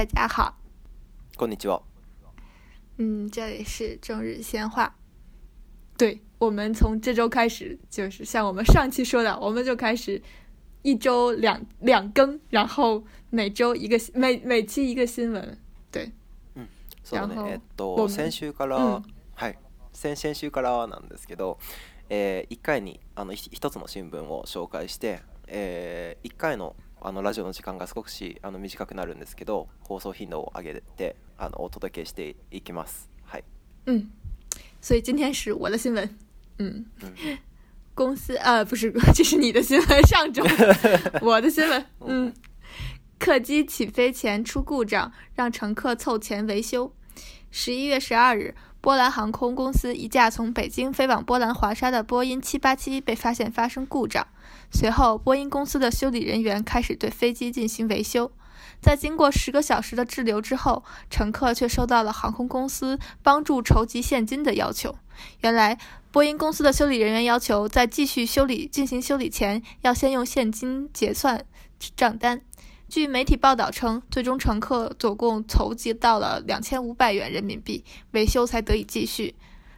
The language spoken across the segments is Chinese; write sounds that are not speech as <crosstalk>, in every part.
大家好，こんにちは。嗯，这里是中日先话。对，我们从这周开始，就是像我们上期说的，我们就开始一周两两更，然后每周一个每每期一个新闻。对，嗯，然后、えっと先週からはい先先週からなんですけど、え一回にあの一つの新聞を紹介してえ一回のあのラジオの時間が少しあの短くなるんですけど放送頻度を上げてあのお届けしていきます。はい。うん。所以今天是我的新闻。嗯。う公司啊，不是，这是你的新闻。上周 <laughs> 我的新闻。嗯。客机起飞前出故障，让乘客凑钱维修。十一月十二日。波兰航空公司一架从北京飞往波兰华沙的波音787被发现发生故障，随后波音公司的修理人员开始对飞机进行维修。在经过十个小时的滞留之后，乘客却收到了航空公司帮助筹集现金的要求。原来，波音公司的修理人员要求在继续修理进行修理前，要先用现金结算账单。据媒体报道称，最终乘客总共筹集到了两千五百元人民币，维修才得以继续。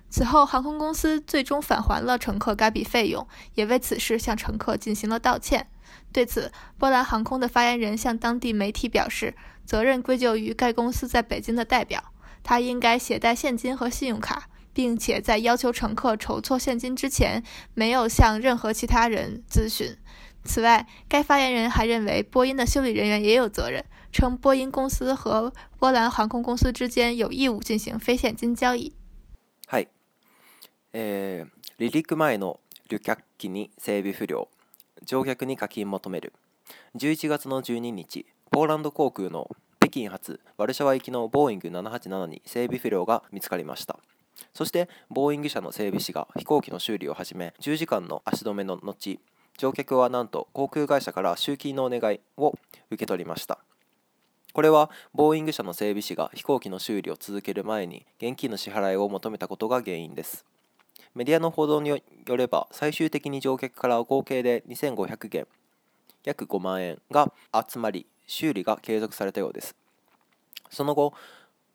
此后，航空公司最终返还了乘客该笔费用，也为此事向乘客进行了道歉。对此，波兰航空的发言人向当地媒体表示，责任归咎于该公司在北京的代表，他应该携带现金和信用卡，并且在要求乘客筹措现金之前，没有向任何其他人咨询。此外，该发言人还认为波音的修理人员也有责任，称波音公司和波兰航空公司之间有义务进行非现金交易。はい、えー、離陸前の旅客機に整備不良、乗客に課金求める。11月の12日、ポーランド航空の北京発ワルシャワ行きのボーイング787に整備不良が見つかりました。そしてボーイング社の整備士が飛行機の修理を始め10時間の足止めの後乗客はなんと航空会社から集金のお願いを受け取りましたこれはボーイング社の整備士が飛行機の修理を続ける前に現金の支払いを求めたことが原因ですメディアの報道によれば最終的に乗客から合計で2500元約5万円が集まり修理が継続されたようですその後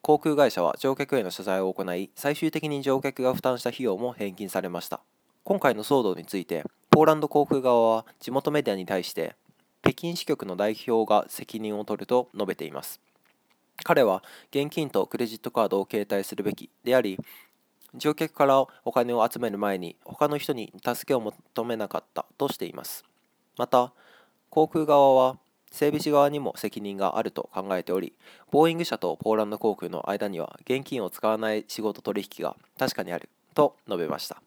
航空会社は乗客への謝罪を行い最終的に乗客が負担した費用も返金されました今回の騒動についてポーランド航空側は地元メディアに対して北京支局の代表が責任を取ると述べています彼は現金とクレジットカードを携帯するべきであり乗客からお金を集める前に他の人に助けを求めなかったとしていますまた航空側は整備士側にも責任があると考えておりボーイング社とポーランド航空の間には現金を使わない仕事取引が確かにあると述べました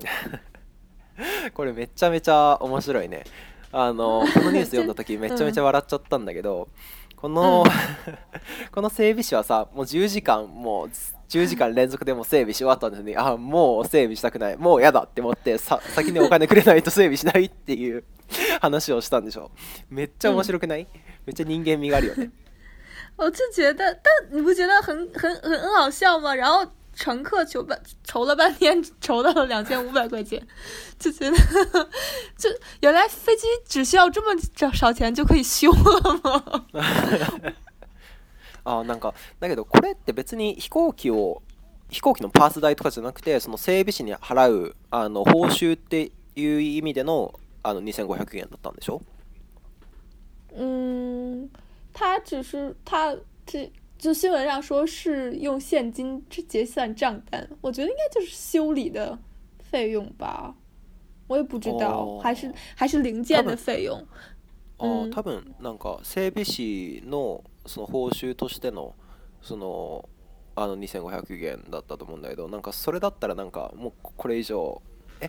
<laughs> これめちゃめちゃ面白いねあのこのニュース読んだ時めちゃめちゃ笑っちゃったんだけど、うん、こ <laughs> のこの整備士はさもう10時間もう10時間連続でも整備し終わったのにあもう整備したくないもうやだって思ってさ先にお金くれないと整備しないっていう <laughs> 話をしたんでしょめっちゃ面白くない、うん、めっちゃ人間味があるよね我就觉得，但你不觉得很很很很好笑吗？然后乘客求半筹了半天，筹到了两千五百块钱，就觉得，就原来飞机只需要这么少钱就可以修了吗？<laughs> 啊，那个，だけどこれって別に飛行機を飛行機のパーツ代とかじゃなくて、その整備士に払うあの報酬っていう意味でのあの二千五百円だったんでしょ？嗯，他只是他这。就新闻上说是用现金去结算账单，我觉得应该就是修理的费用吧，我也不知道，还是还是零件的费用。哦，多分，那个，整备师的，そ以报酬としての、その、あの、二千五百元だったと思うんだけど、なんかそれだったらなんか、もうこれ以上、え、っ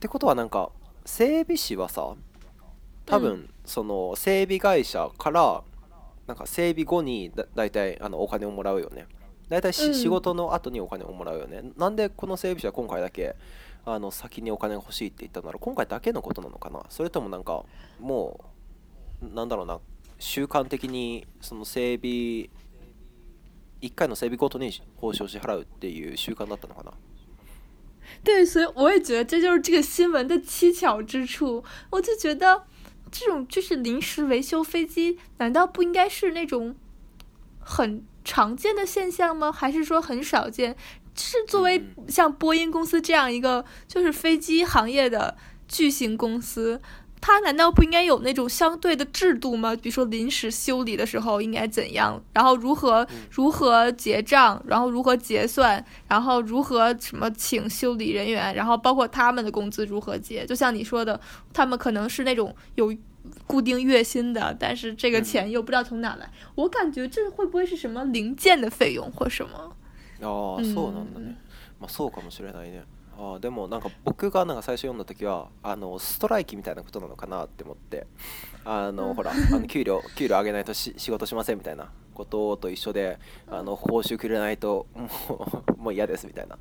てことはなんか、整备师はさ、多分その整备会社から。なんか整備後にだ大体あのお金をもらうよね大体し、うん、仕事の後にお金をもらうよねなんでこの整備士は今回だけあの先にお金が欲しいって言ったなら今回だけのことなのかなそれともなんかもうなんだろうな習慣的にその整備1回の整備ごとに報酬を支払うっていう習慣だったのかな对，所以我也觉得这就是这个新闻的蹊跷之处。我就觉得这种就是临时维修飞机，难道不应该是那种很常见的现象吗？还是说很少见？是作为像波音公司这样一个就是飞机行业的巨型公司？他难道不应该有那种相对的制度吗？比如说临时修理的时候应该怎样，然后如何如何结账，然后如何结算，然后如何什么请修理人员，然后包括他们的工资如何结？就像你说的，他们可能是那种有固定月薪的，但是这个钱又不知道从哪来。我感觉这会不会是什么零件的费用或什么？哦，そうだね。まあそうかもしれないね。あでもなんか僕がなんか最初読んだ時はあのストライキみたいなことなのかなって思ってあのほらあの <laughs> 給料給料上げないと仕事しませんみたいなことと一緒であの報酬くれないともう <laughs> もう嫌ですみたいな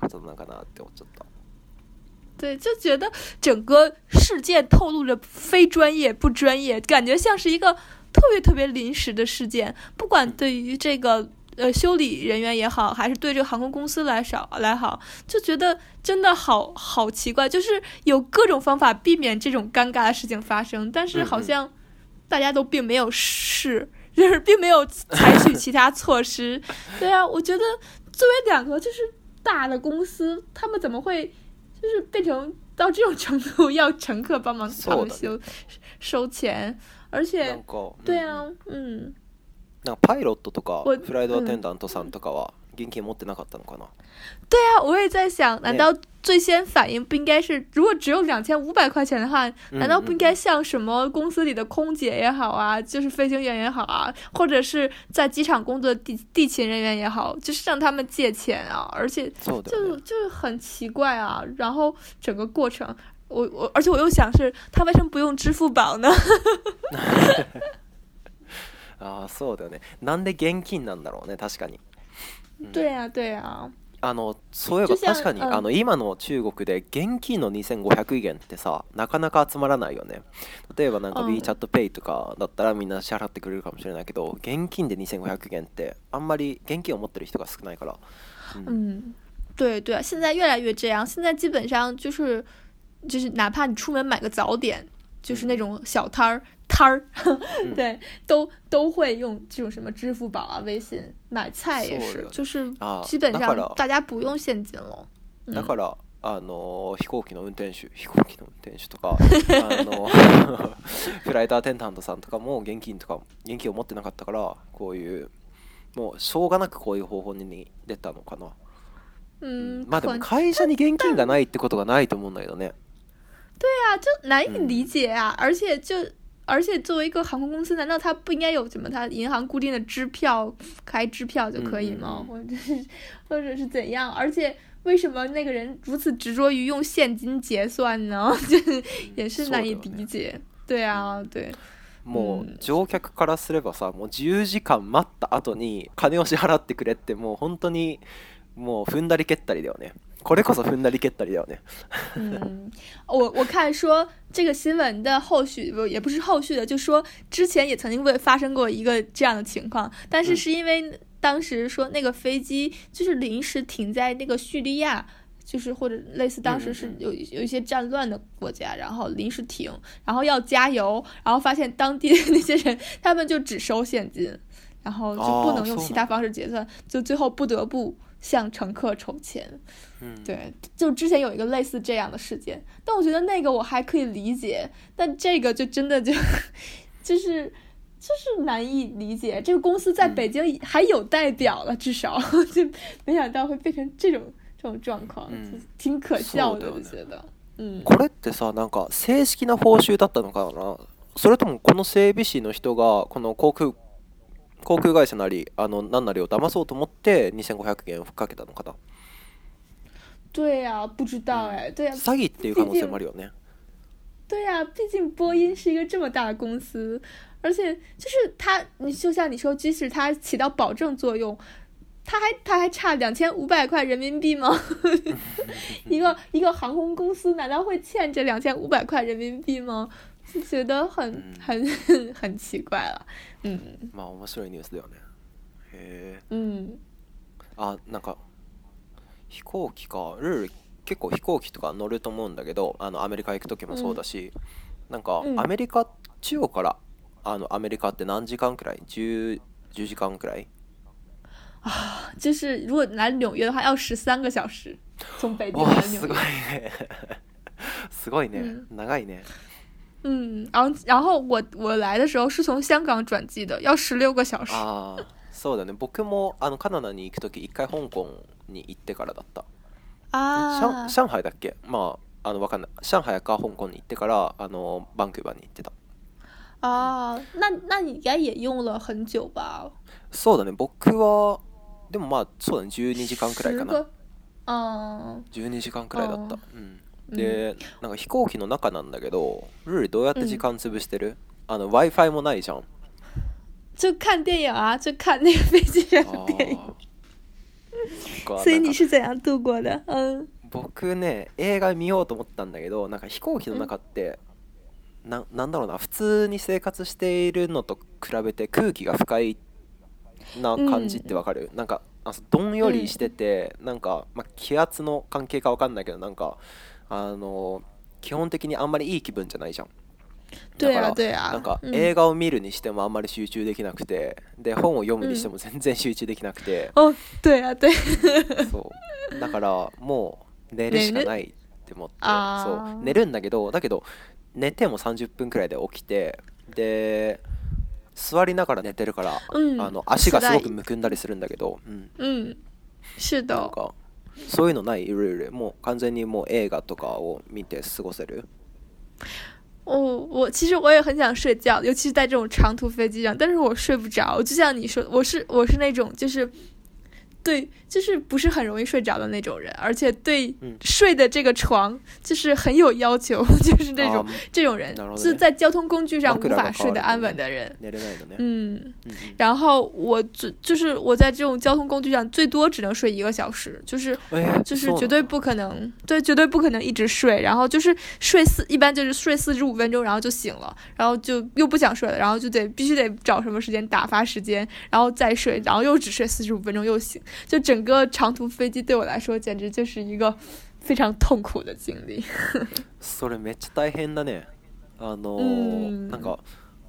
ことなのかなって思っちゃった。对，就觉得整个事件透露着非专业、不专业，感觉像是一个特别特别临时的事件。不管对于这个呃，修理人员也好，还是对这个航空公司来少来好，就觉得真的好好奇怪，就是有各种方法避免这种尴尬的事情发生，但是好像大家都并没有试，就是并没有采取其他措施。<laughs> 对啊，我觉得作为两个就是大的公司，他们怎么会就是变成到这种程度，要乘客帮忙抢修收钱，而且对啊，嗯。对啊我也在想难道最先反应不应该是如果只有两千五百块钱的话难道不应该向什么公司里的空姐也好啊就是飞行员也好啊或者是在机场工作地地勤人员也好就是向他们借钱啊而且就就很奇怪啊然后整个过程我我而且我又想是他为什么不用支付宝呢 <laughs> ああそうだよねなんで現金なんだろうね確かに、うん、对呀、对呀、あのそういえば確かに、あの今の中国で現金の2500元ってさなかなか集まらないよね例えばなんか WeChatPay とかだったらみんな支払ってくれるかもしれないけど現金で2500元ってあんまり現金を持ってる人が少ないから、うんうん、对对现在越来越这样现在基本上就是就是哪怕你出门买个早点就是那种小摊儿、摊儿，对，都都会用这种什么支付宝啊、微信买菜也是，就是基本上大家不用现金了。だからあの飛行機の運転手、飛行機の運転手とかあのフライトアテンダントさんとかも現金とか現金を持ってなかったからこういうもうしょうがなくこういう方法にでたのかな。まあでも会社に現金がないってことがないと思うんだけどね。对啊，就难以理解啊！而且就，而且作为一个航空公司，难道他不应该有什么他银行固定的支票开支票就可以吗？或者是，或者是怎样？而且为什么那个人如此执着于用现金结算呢？<laughs> 就也是难以理解。对啊，对。もう乗客からすればさ、もう十時間待った後に金を支払ってくれってもう本当にもう踏んだり蹴ったりだよね。これこそふんなり蹴ったりだよね。嗯，我我看说这个新闻的后续，不也不是后续的，就说之前也曾经会发生过一个这样的情况，但是是因为当时说那个飞机就是临时停在那个叙利亚，就是或者类似当时是有有一些战乱的国家，然后临时停，然后要加油，然后发现当地的那些人他们就只收现金，然后就不能用其他方式结算，就最后不得不。向乘客筹钱，嗯，对，就之前有一个类似这样的事件，但我觉得那个我还可以理解，但这个就真的就，就是，就是难以理解。这个公司在北京还有代表了，至少 <laughs> 就没想到会变成这种这种状况，挺可笑的，我觉得。嗯，これってさなんか正式な報酬だったのかな？それともこの整備士の人がこの航空航空会社なりあのなんなりを騙そうと思って二千五百元をふかけたの方。对呀，不知道哎，对呀。詐欺っていう可能性もあるよね。对呀，毕竟波音是一个这么大的公司，而且就是它，你就像你说，即使它起到保证作用，它还它还差两千五百块人民币吗？<laughs> 一个一个航空公司难道会欠这两千五百块人民币吗？就觉得很很很奇怪了。うん。まあ面白いニュースだよね。へえ。うあなんか飛行機かルール結構飛行機とか乗ると思うんだけどあのアメリカ行く時もそうだし、うなんかアメリカ、中国からあのアメリカって何時間くらい 10, 時間くらい啊，就是如果来纽约的话，要十三个小时，从北京来纽约。すごいね、<laughs> すごいね、長いね。嗯，然后然后我我来的时候是从香港转机的，要十六个小时。啊，そうだね。僕もあのカナダに行くとき一回香港に行ってからだった。ああ。シ上海だっけ？まああのわかんない。上海か香港に行ってからあのバンクーバーに行ってた。ああ、那那你应该也用了很久吧？そうだね。僕はでもまあそうだね、十二時間くらいかな。十个。ああ。十二時間くらいだった。うん。で、なんか飛行機の中なんだけどルールどうやって時間潰してる、あの w i f i もないじゃん就看影啊，就看那个飞机上的影。所以你是怎样度过的？僕ね映画見ようと思ったんだけどなんか飛行機の中って、うん、ななんだろうな普通に生活しているのと比べて空気が深いな感じってわかる、うん、なんかどんよりしてて、うん、なんか、まあ、気圧の関係かわかんないけどなんかあの基本的にあんまりいい気分じゃないじゃん。だからなんか映画を見るにしてもあんまり集中できなくて、で本を読むにしても全然集中できなくて、う <laughs> ん、そうだからもう寝るしかないって思ってそう寝るんだけどだけど寝ても30分くらいで起きてで座りながら寝てるから、あの足がすごくむくんだりするんだけどうん、うん、なんかそういうのないいろいろ、もう完全にもう映画とかを見て過ごせる哦，我其实我也很想睡觉，尤其是在这种长途飞机上，但是我睡不着。就像你说，我是我是那种就是对，就是不是很容易睡着的那种人，而且对睡的这个床就是很有要求，<laughs> 就是这种这种人，就在交通工具上无法睡得安稳的人。嗯，然后我最就是我在这种交通工具上最多只能睡一个小时，就是就是绝对不可能，对，绝对不可能一直睡。然后就是睡四，一般就是睡四十五分钟，然后就醒了，然后就又不想睡了，然后就得必须得找什么时间打发时间，然后再睡，然后又只睡四十五分钟又醒。就整个长途飞机对我来说，简直就是一个非常痛苦的经历。<laughs> それめっちゃ大変だね。あの、なんか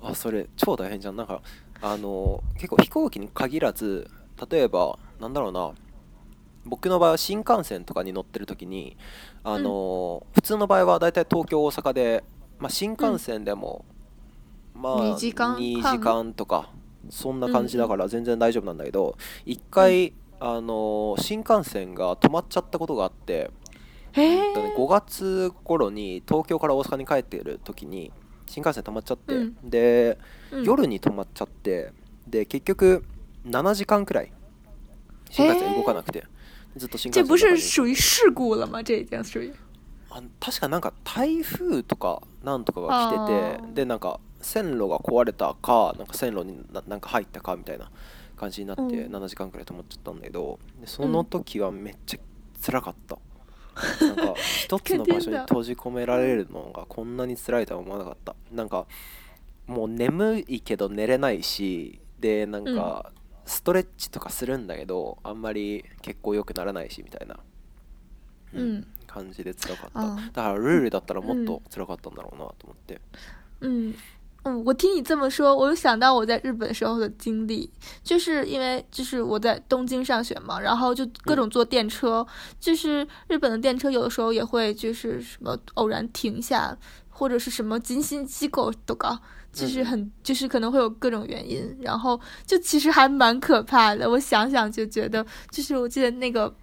あそれ超大変じゃん。なんかあの結構飛行機に限らず、例えばなんだろうな。僕の場合は新幹線とかに乗ってる時にあの、うん、普通の場合はだいたい東京大阪で、まあ、新幹線でも、うん、まあ2時間 ,2 時間とかそんな感じだから全然大丈夫なんだけど、うん、1回あの新幹線が止まっちゃったことがあって5月頃に東京から大阪に帰っている時に新幹線止まっちゃって、うん、で、うん、夜に止まっちゃってで結局7時間くらい新幹線動かなくてずっと新幹線这不是这已经確かなんか台風とかなんとかが来ててでなんか線路が壊れたかなんか線路になんか入ったかみたいな感じになって7時間くらい泊まっちゃったんだけど、うん、その時はめっちゃ辛かった、うん、なんか一つの場所に閉じ込められるのがこんなに辛いとは思わなかったなんかもう眠いけど寝れないしでなんかストレッチとかするんだけどあんまり結構良くならないしみたいな、うん、うん、感じで辛かっただからルールだったらもっと辛かったんだろうなと思って。うん、嗯，我听你这么说，我又想到我在日本时候的经历，就是因为就是我在东京上学嘛，然后就各种坐电车，就是日本的电车有的时候也会就是什么偶然停下，或者是什么精心机构都搞，就是很就是可能会有各种原因，然后就其实还蛮可怕的。我想想就觉得，就是我记得那个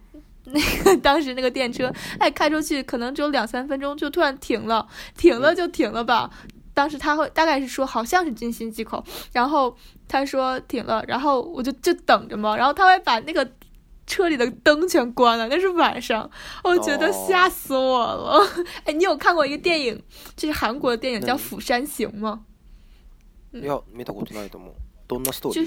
那个当时那个电车，哎，开出去可能只有两三分钟就突然停了，停了就停了吧。当时他会大概是说好像是军心稽口，然后他说停了，然后我就就等着嘛，然后他会把那个车里的灯全关了，那是晚上，我觉得吓死我了。<laughs> 哎，你有看过一个电影，就是韩国的电影叫《釜山行》吗？<laughs> 就是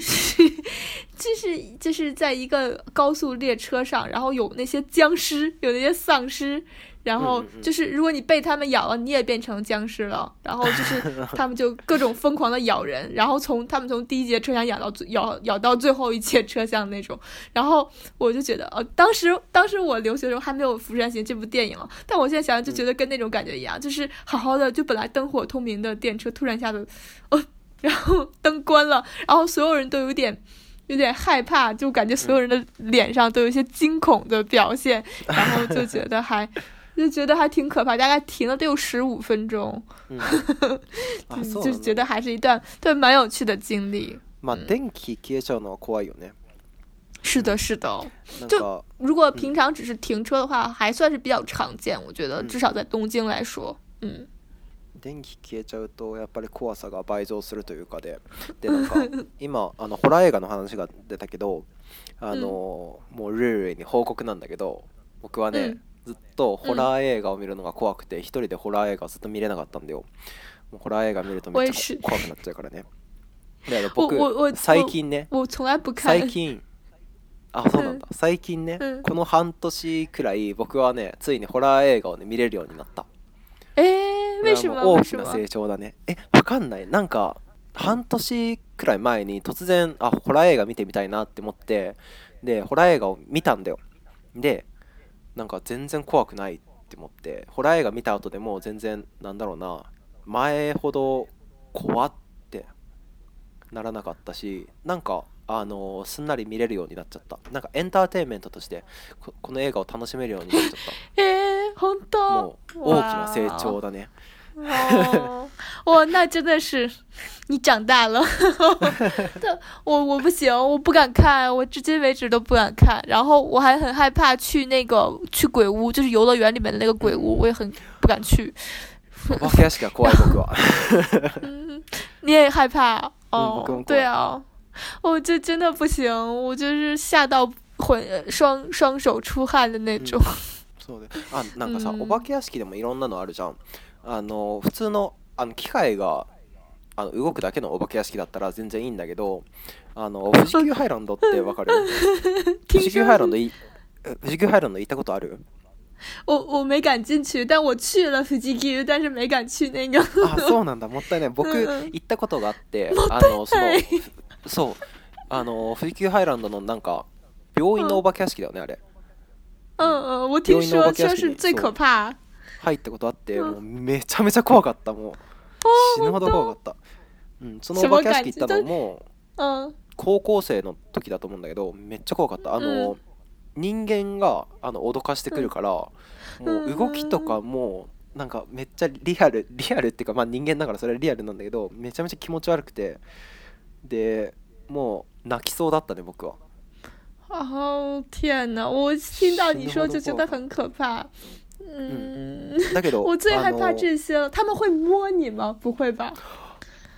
就是就是在一个高速列车上，然后有那些僵尸，有那些丧尸。然后就是，如果你被他们咬了，你也变成僵尸了。然后就是，<laughs> 他们就各种疯狂的咬人，然后从他们从第一节车厢咬到咬咬到最后一节车厢那种。然后我就觉得，呃，当时当时我留学的时候还没有《釜山行》这部电影，但我现在想想就觉得跟那种感觉一样，就是好好的就本来灯火通明的电车突然下子，哦，然后 <laughs> 灯关了，然后所有人都有点有点害怕，就感觉所有人的脸上都有一些惊恐的表现，然后就觉得还。就觉得还挺可怕，大概停了得有十五分钟，<laughs> <laughs> 就是觉得还是一段对蛮有趣的经历。ま電気消えちゃうのは怖いよね。是的，是的，就如果平常只是停车的话，还算是比较常见，我觉得至少在东京来说。嗯。ん。電気消えちゃうとやっぱり怖さが倍増するというかで、<laughs> でなんか今あのホラー映画の話が出たけど、あのもうルルルに報告なんだけど、僕はね。ずっとホラー映画を見るのが怖くて、一人でホラー映画をずっと見れなかったんだよもうホラー映画見るとめっちゃ怖くなっちゃうからね僕最近ね最近あそうなんだ、最近ね、この半年くらい僕はねついにホラー映画をね見れるようになったえー、大きな成長だねえわかんないなんか半年くらい前に突然あホラー映画見てみたいなって思ってでホラー映画を見たんだよでなんか全然怖くないって思ってホラー映画見た後でも全然なんだろうな前ほど怖ってならなかったしなんかあのすんなり見れるようになっちゃったなんかエンターテインメントとしてこの映画を楽しめるようになっちゃった <laughs> えー、本当もう大きな成長だね <laughs> 哇，那真的是，你长大了，<laughs> 我我不行，我不敢看，我至今为止都不敢看。然后我还很害怕去那个去鬼屋，就是游乐园里面的那个鬼屋，我也很不敢去。<laughs> 嗯，你也害怕哦？对啊，我这真的不行，我就是吓到混双双手出汗的那种。啊，那个啥，お化け屋敷でもいろんなのあるじゃん。あの普通のあの機械があの動くだけのお化け屋敷だったら全然いいんだけどあの富士急ハイランドってわかる富士急ハイランドい富士急ハイランド行ったことある我我没敢进去，但我去了富士急，但是没敢去那个。あ、そうなんだ。もったいない。僕行ったことがあって、あのそのそうあの富士急ハイランドのなんか病院のお化け屋敷だよねあれ。うんうん、我听说就是最可怕。入ったことあって、もうめちゃめちゃ怖かったもう死ぬほど怖かった、うん、そのお化け屋敷行ったのも高校生の時だと思うんだけどめっちゃ怖かったあの、人間があの脅かしてくるから、もう動きとかもなんかめっちゃリアル <laughs> リアルっていうかまあ人間だからそれはリアルなんだけどめちゃめちゃ気持ち悪くてでもう泣きそうだったね僕は。哦天哪！我听到你说就觉得很可怕。嗯，我最害怕这些了。他们会摸你吗？不会吧？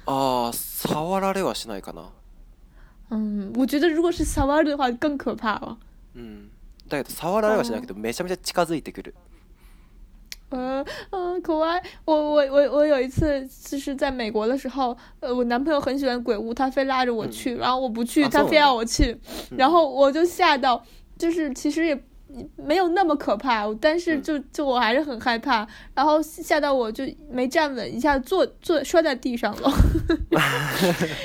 啊，触碰是不碰？嗯，我觉得如果是触碰的话，更可怕了。嗯，但是触碰是不碰，但是非常非常靠近。嗯嗯，可爱。我我我我有一次就是在美国的时候，呃，我男朋友很喜欢鬼屋，他非拉着我去，然后我不去，他非要我去，然后我就吓到，就是其实也。没有那么可怕，但是就就我还是很害怕，然后吓到我就没站稳，一下坐坐摔在地上了。<laughs>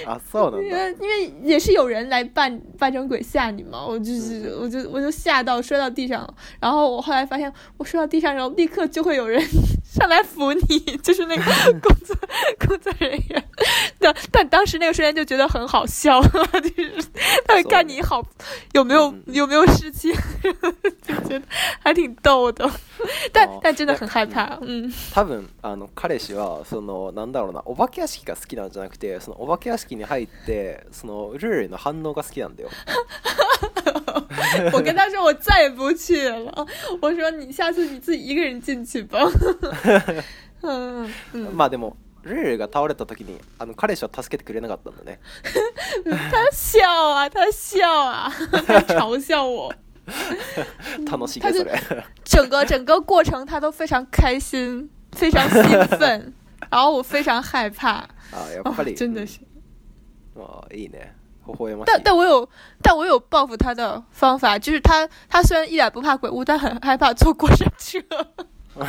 啊，的，因为因为也是有人来扮扮成鬼吓你嘛，我就是我就我就吓到摔到地上了，然后我后来发现我摔到地上然后立刻就会有人。上来扶你，就是那个 <laughs> 工作工作人员，但但当时那个瞬间就觉得很好笑，<laughs> 就是他会看你好有没有有没有事情，<laughs> 就觉得还挺逗的。但 <laughs> 但な的很害怕。多分あの彼氏はそのなんだろうなお化け屋敷が好きなんじゃなくて、そのお化け屋敷に入ってそのルールの反応が好きなんだよ。<laughs> <laughs> 我跟他说我再也不去了，我说你下次你自己一个人进去吧。まあでも。ルールが倒れた時にあの彼氏は助けてくれなかったんだね。他笑啊，他笑啊，他嘲笑我。他就整个整个过程他都非常开心，非常兴奋，<laughs> 然后我非常害怕啊，真的是。哦，いいね。但但我有但我有报复他的方法，就是他他虽然一点不怕鬼屋，但很害怕坐过山车。<laughs>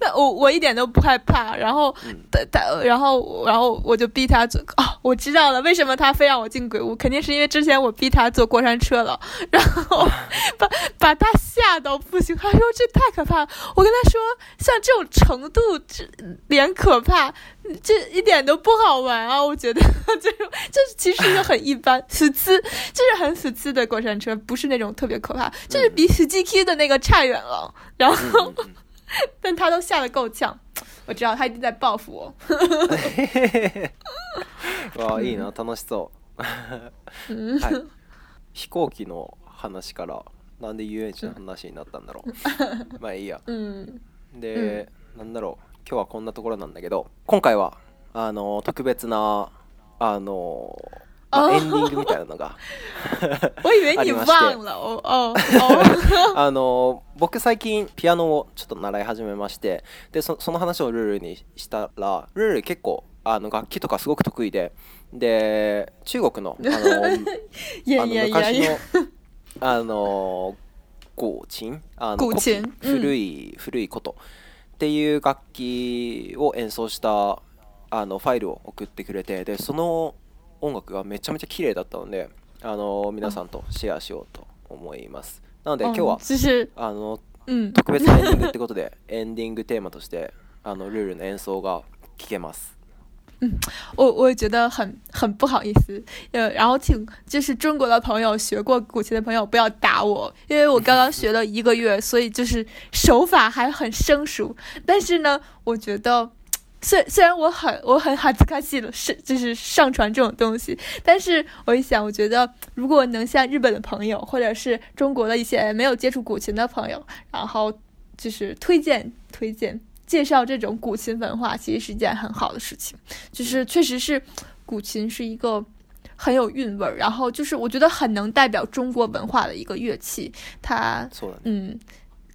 那我我一点都不害怕，然后他他然后然后我就逼他坐，哦，我知道了，为什么他非让我进鬼屋？肯定是因为之前我逼他坐过山车了，然后 <laughs> 把把他吓到不行。他说这太可怕了。我跟他说，像这种程度，这连可怕。<laughs> 这一点都不好玩啊！我觉得，这 <laughs> 是就是，其实就很一般，<laughs> 死机，就是很死机的过山车，不是那种特别可怕，就是比死际 K 的那个差远了。然后，但他都吓得够呛，我知道他一定在报复我。哇，いいな、楽しそう。飛行機の話からなんでの話になったんだろう。まあいいや。で、なんだろ。今日はこんなところなんだけど今回はあの特別なあの、まあ、エンディングみたいなのが <laughs> ありまして <laughs> あの僕最近ピアノをちょっと習い始めましてでその話をルールにしたらルール結構あの楽器とかすごく得意でで中国のあの <laughs> 昔のあのゴーチン古い古いこと、うんっていう楽器を演奏したあのファイルを送ってくれてでその音楽がめちゃめちゃ綺麗だったのであの皆さんとシェアしようと思いますなので今日はあの、特別なエンディングってことでエンディングテーマとしてあのルールの演奏が聴けます嗯，我我觉得很很不好意思，呃，然后请就是中国的朋友学过古琴的朋友不要打我，因为我刚刚学了一个月，所以就是手法还很生疏。但是呢，我觉得，虽虽然我很我很很卡西了，是就是上传这种东西，但是我一想，我觉得如果能像日本的朋友或者是中国的一些没有接触古琴的朋友，然后就是推荐推荐。介绍这种古琴文化其实是一件很好的事情，就是确实是古琴是一个很有韵味儿，然后就是我觉得很能代表中国文化的一个乐器，它嗯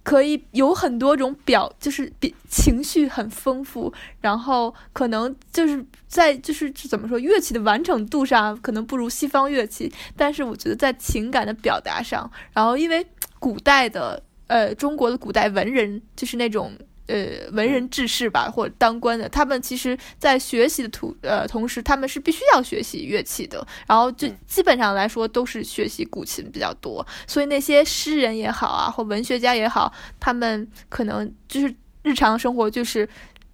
可以有很多种表，就是比情绪很丰富，然后可能就是在就是怎么说乐器的完成度上可能不如西方乐器，但是我觉得在情感的表达上，然后因为古代的呃中国的古代文人就是那种。呃，文人志士吧，或者当官的，他们其实，在学习的同呃同时，他们是必须要学习乐器的，然后就基本上来说都是学习古琴比较多。所以那些诗人也好啊，或文学家也好，他们可能就是日常生活就是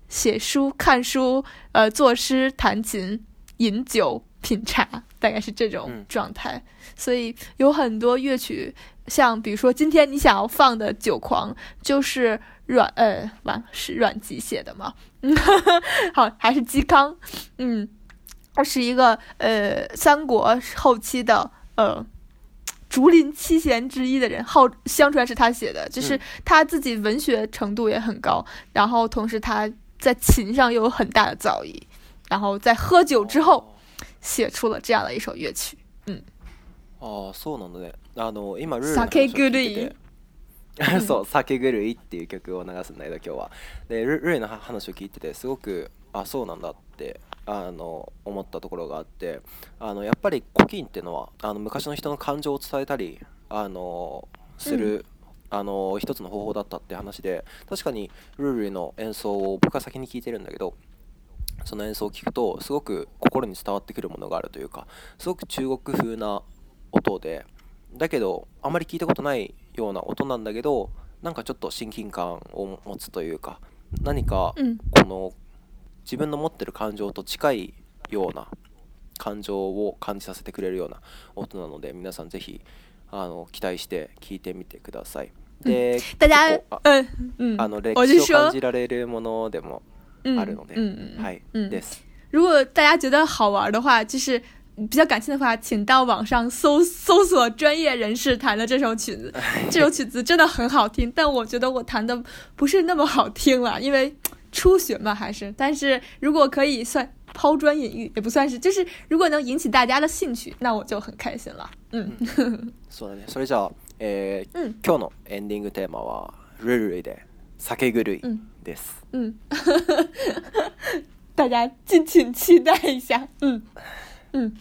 写书、看书、呃作诗、弹琴、饮酒、品茶，大概是这种状态。所以有很多乐曲。像比如说，今天你想要放的《酒狂》，就是阮呃，完是阮籍写的嘛？<laughs> 好，还是嵇康？嗯，他是一个呃三国后期的呃竹林七贤之一的人，号相传是他写的，就是他自己文学程度也很高，然后同时他在琴上又有很大的造诣，然后在喝酒之后写出了这样的一首乐曲，嗯。ああそうなのねあの今ルールの話を聞い酒て狂い <laughs> そう「酒狂い」っていう曲を流すんだけど今日はでルルールの話を聞いててすごくあそうなんだってあの思ったところがあってあのやっぱり古今ってのはあの昔の人の感情を伝えたりあのうすんるあの一つの方法だったって話で確かにルールの演奏を僕は先に聞いてるんだけどその演奏を聞くとすごく心に伝わってくるものがあるというかすごく中国風な音でだけどあまり聞いたことないような音なんだけどなんかちょっと親近感を持つというか何かこの自分の持ってる感情と近いような感情を感じさせてくれるような音なので皆さんぜひあの期待して聞いてみてください。で、ただ、あの歴史を感じられるものでもあるので、はい、です。如果大家觉得好玩的话，就是比较感趣的话，请到网上搜搜索专业人士弹的这首曲子，这首曲子真的很好听。但我觉得我弹的不是那么好听了，因为初学嘛，还是。但是如果可以算抛砖引玉，也不算是，就是如果能引起大家的兴趣，那我就很开心了。嗯，そうだね。そ今日のテーマはルルイで酒いです。嗯，<laughs> 大家敬请期待一下。嗯。嗯。